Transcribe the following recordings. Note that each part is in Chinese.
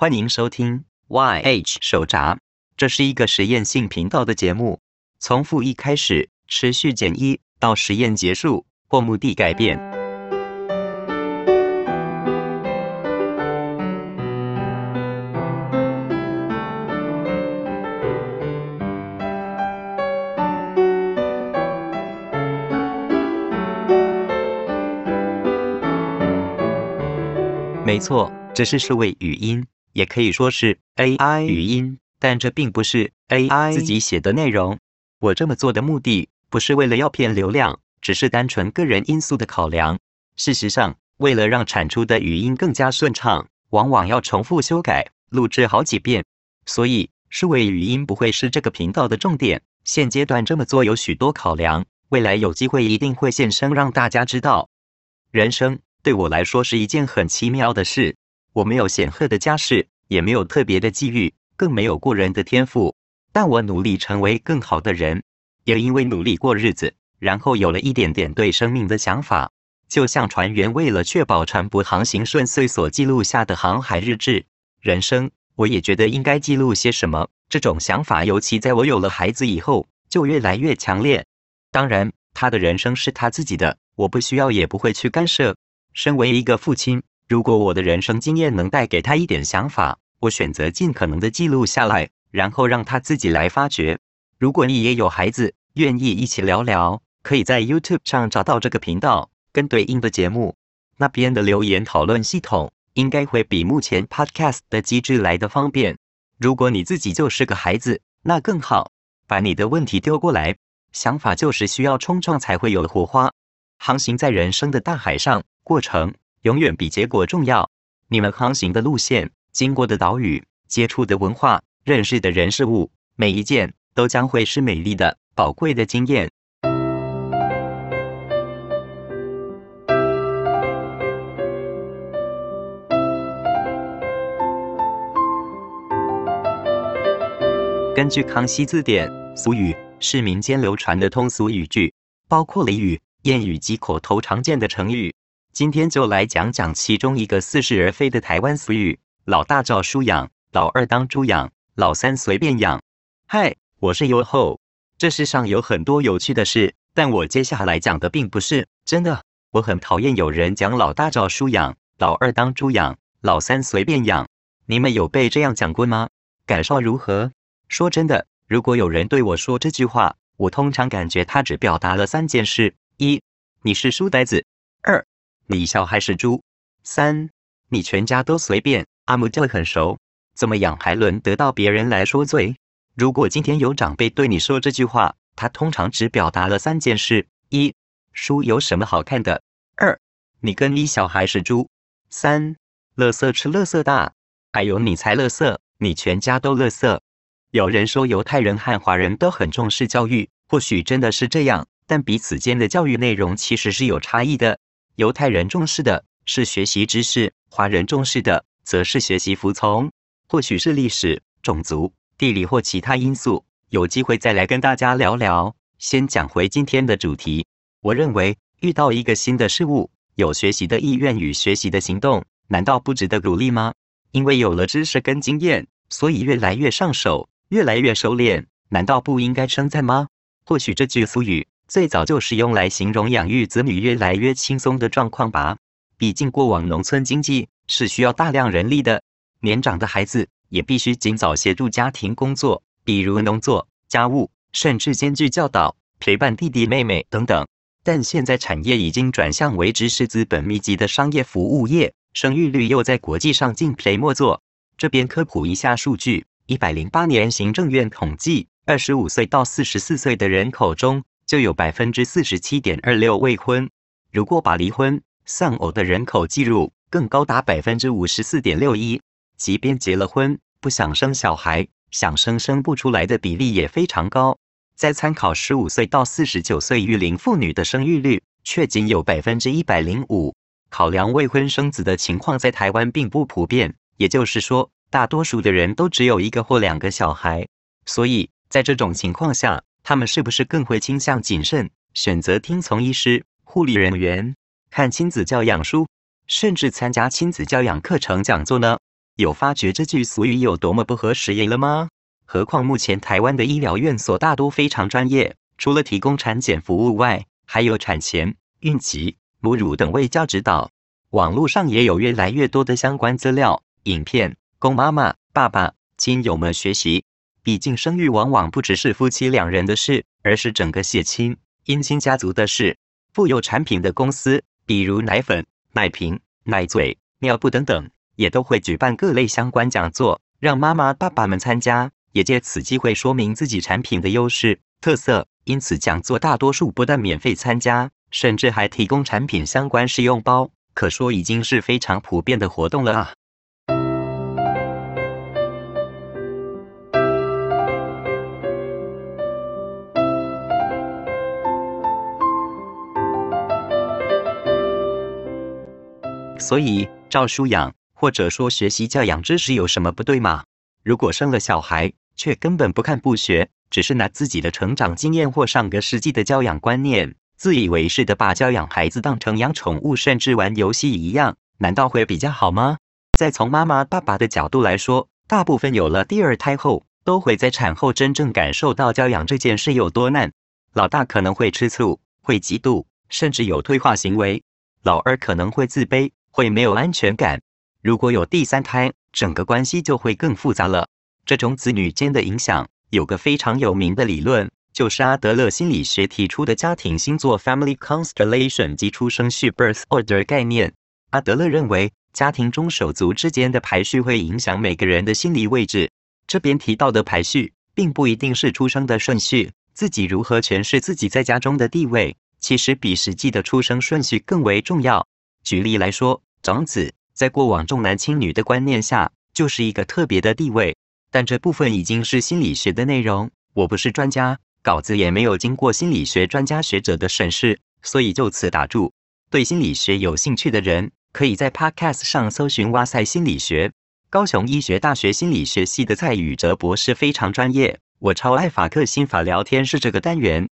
欢迎收听 YH 手札，这是一个实验性频道的节目，从负一开始，持续减一到实验结束或目的改变。没错，这是数位语音，也可以说是 AI 语音，但这并不是 AI 自己写的内容。我这么做的目的不是为了要骗流量，只是单纯个人因素的考量。事实上，为了让产出的语音更加顺畅，往往要重复修改、录制好几遍，所以数位语音不会是这个频道的重点。现阶段这么做有许多考量，未来有机会一定会现身让大家知道。人生。对我来说是一件很奇妙的事。我没有显赫的家世，也没有特别的机遇，更没有过人的天赋。但我努力成为更好的人，也因为努力过日子，然后有了一点点对生命的想法。就像船员为了确保船舶航行顺遂所记录下的航海日志。人生，我也觉得应该记录些什么。这种想法，尤其在我有了孩子以后，就越来越强烈。当然，他的人生是他自己的，我不需要，也不会去干涉。身为一个父亲，如果我的人生经验能带给他一点想法，我选择尽可能的记录下来，然后让他自己来发掘。如果你也有孩子，愿意一起聊聊，可以在 YouTube 上找到这个频道跟对应的节目，那边的留言讨论系统应该会比目前 Podcast 的机制来的方便。如果你自己就是个孩子，那更好，把你的问题丢过来。想法就是需要冲撞才会有火花，航行在人生的大海上。过程永远比结果重要。你们航行的路线、经过的岛屿、接触的文化、认识的人事物，每一件都将会是美丽的、宝贵的经验。根据《康熙字典》，俗语是民间流传的通俗语句，包括俚语、谚语及口头常见的成语。今天就来讲讲其中一个似是而非的台湾俗语：老大照书养，老二当猪养，老三随便养。嗨，我是优厚。这世上有很多有趣的事，但我接下来讲的并不是真的。我很讨厌有人讲老大照书养，老二当猪养，老三随便养。你们有被这样讲过吗？感受如何？说真的，如果有人对我说这句话，我通常感觉他只表达了三件事：一，你是书呆子；二，你小孩是猪，三，你全家都随便。阿木就很熟，怎么养还轮得到别人来说嘴？如果今天有长辈对你说这句话，他通常只表达了三件事：一，书有什么好看的；二，你跟你小孩是猪；三，乐色吃乐色大。还有你才乐色，你全家都乐色。有人说犹太人和华人都很重视教育，或许真的是这样，但彼此间的教育内容其实是有差异的。犹太人重视的是学习知识，华人重视的则是学习服从。或许是历史、种族、地理或其他因素，有机会再来跟大家聊聊。先讲回今天的主题。我认为，遇到一个新的事物，有学习的意愿与学习的行动，难道不值得鼓励吗？因为有了知识跟经验，所以越来越上手，越来越收敛，难道不应该称赞吗？或许这句俗语。最早就是用来形容养育子女越来越轻松的状况吧。毕竟过往农村经济是需要大量人力的，年长的孩子也必须尽早协助家庭工作，比如农作、家务，甚至兼具教导、陪伴弟弟妹妹等等。但现在产业已经转向为知识资本密集的商业服务业，生育率又在国际上进陪末座。这边科普一下数据：一百零八年行政院统计，二十五岁到四十四岁的人口中。就有百分之四十七点二六未婚，如果把离婚、丧偶的人口计入，更高达百分之五十四点六一。即便结了婚，不想生小孩，想生生不出来的比例也非常高。再参考十五岁到四十九岁育龄妇女的生育率，却仅有百分之一百零五。考量未婚生子的情况在台湾并不普遍，也就是说，大多数的人都只有一个或两个小孩。所以在这种情况下，他们是不是更会倾向谨慎，选择听从医师、护理人员，看亲子教养书，甚至参加亲子教养课程讲座呢？有发觉这句俗语有多么不合时宜了吗？何况目前台湾的医疗院所大多非常专业，除了提供产检服务外，还有产前、孕期、母乳等卫教指导。网络上也有越来越多的相关资料、影片，供妈妈、爸爸、亲友们学习。毕竟生育往往不只是夫妻两人的事，而是整个血亲、姻亲家族的事。富有产品的公司，比如奶粉、奶瓶、奶嘴、尿布等等，也都会举办各类相关讲座，让妈妈、爸爸们参加，也借此机会说明自己产品的优势、特色。因此，讲座大多数不但免费参加，甚至还提供产品相关试用包。可说已经是非常普遍的活动了啊！所以，照书养或者说学习教养知识有什么不对吗？如果生了小孩却根本不看不学，只是拿自己的成长经验或上个世纪的教养观念。自以为是的把教养孩子当成养宠物，甚至玩游戏一样，难道会比较好吗？再从妈妈、爸爸的角度来说，大部分有了第二胎后，都会在产后真正感受到教养这件事有多难。老大可能会吃醋，会嫉妒，甚至有退化行为；老二可能会自卑，会没有安全感。如果有第三胎，整个关系就会更复杂了。这种子女间的影响，有个非常有名的理论。就是阿德勒心理学提出的家庭星座 （Family Constellation） 及出生序 （Birth Order） 概念。阿德勒认为，家庭中手足之间的排序会影响每个人的心理位置。这边提到的排序，并不一定是出生的顺序。自己如何诠释自己在家中的地位，其实比实际的出生顺序更为重要。举例来说，长子在过往重男轻女的观念下，就是一个特别的地位。但这部分已经是心理学的内容，我不是专家。稿子也没有经过心理学专家学者的审视，所以就此打住。对心理学有兴趣的人，可以在 Podcast 上搜寻“哇塞心理学”。高雄医学大学心理学系的蔡宇哲博士非常专业，我超爱法克心法聊天室这个单元。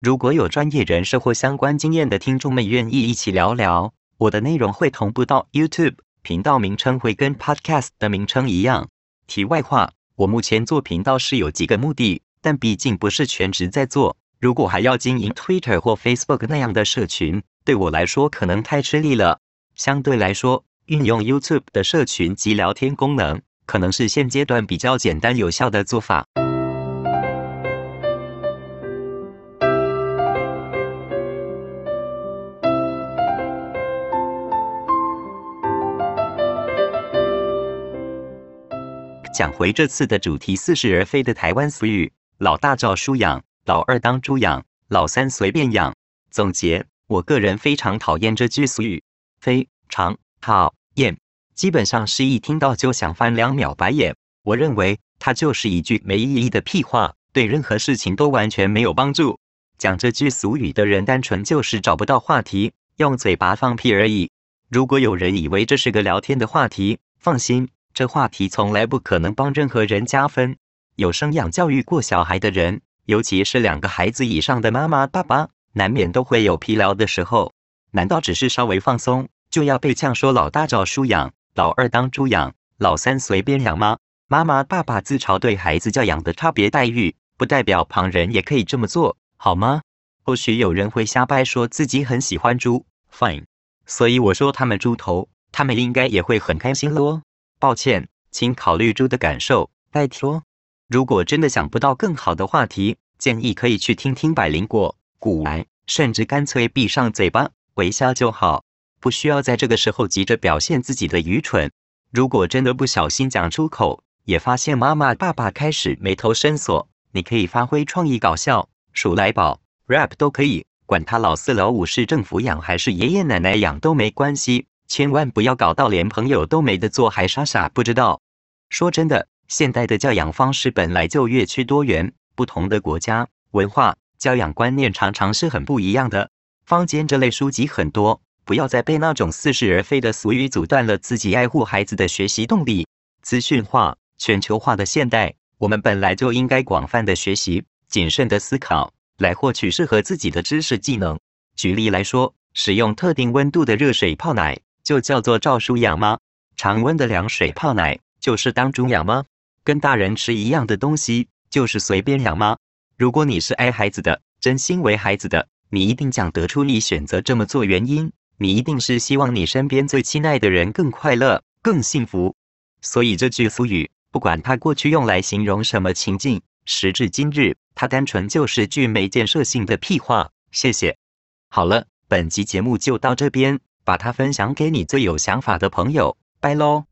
如果有专业人士或相关经验的听众们愿意一起聊聊，我的内容会同步到 YouTube 频道，名称会跟 Podcast 的名称一样。题外话，我目前做频道是有几个目的。但毕竟不是全职在做，如果还要经营 Twitter 或 Facebook 那样的社群，对我来说可能太吃力了。相对来说，运用 YouTube 的社群及聊天功能，可能是现阶段比较简单有效的做法。讲回这次的主题，似是而非的台湾俗语。老大照书养，老二当猪养，老三随便养。总结，我个人非常讨厌这句俗语，非常讨厌。基本上是一听到就想翻两秒白眼。我认为它就是一句没意义的屁话，对任何事情都完全没有帮助。讲这句俗语的人，单纯就是找不到话题，用嘴巴放屁而已。如果有人以为这是个聊天的话题，放心，这话题从来不可能帮任何人加分。有生养教育过小孩的人，尤其是两个孩子以上的妈妈、爸爸，难免都会有疲劳的时候。难道只是稍微放松，就要被呛说老大照书养，老二当猪养，老三随便养吗？妈妈、爸爸自嘲对孩子教养的差别待遇，不代表旁人也可以这么做，好吗？或许有人会瞎掰，说自己很喜欢猪，fine。所以我说他们猪头，他们应该也会很开心咯。抱歉，请考虑猪的感受，拜托。如果真的想不到更好的话题，建议可以去听听百灵果、古癌，甚至干脆闭上嘴巴微笑就好，不需要在这个时候急着表现自己的愚蠢。如果真的不小心讲出口，也发现妈妈、爸爸开始眉头深锁，你可以发挥创意搞笑，数来宝、rap 都可以，管他老四老五是政府养还是爷爷奶奶养都没关系，千万不要搞到连朋友都没得做还傻傻不知道。说真的。现代的教养方式本来就越趋多元，不同的国家文化教养观念常常是很不一样的。坊间这类书籍很多，不要再被那种似是而非的俗语阻断了自己爱护孩子的学习动力。资讯化、全球化的现代，我们本来就应该广泛的学习、谨慎的思考，来获取适合自己的知识技能。举例来说，使用特定温度的热水泡奶，就叫做照书养吗？常温的凉水泡奶。就是当猪养吗？跟大人吃一样的东西，就是随便养吗？如果你是爱孩子的，真心为孩子的，你一定讲得出你选择这么做原因。你一定是希望你身边最亲爱的人更快乐、更幸福。所以这句俗语，不管它过去用来形容什么情境，时至今日，它单纯就是句没建设性的屁话。谢谢。好了，本集节目就到这边，把它分享给你最有想法的朋友。拜喽。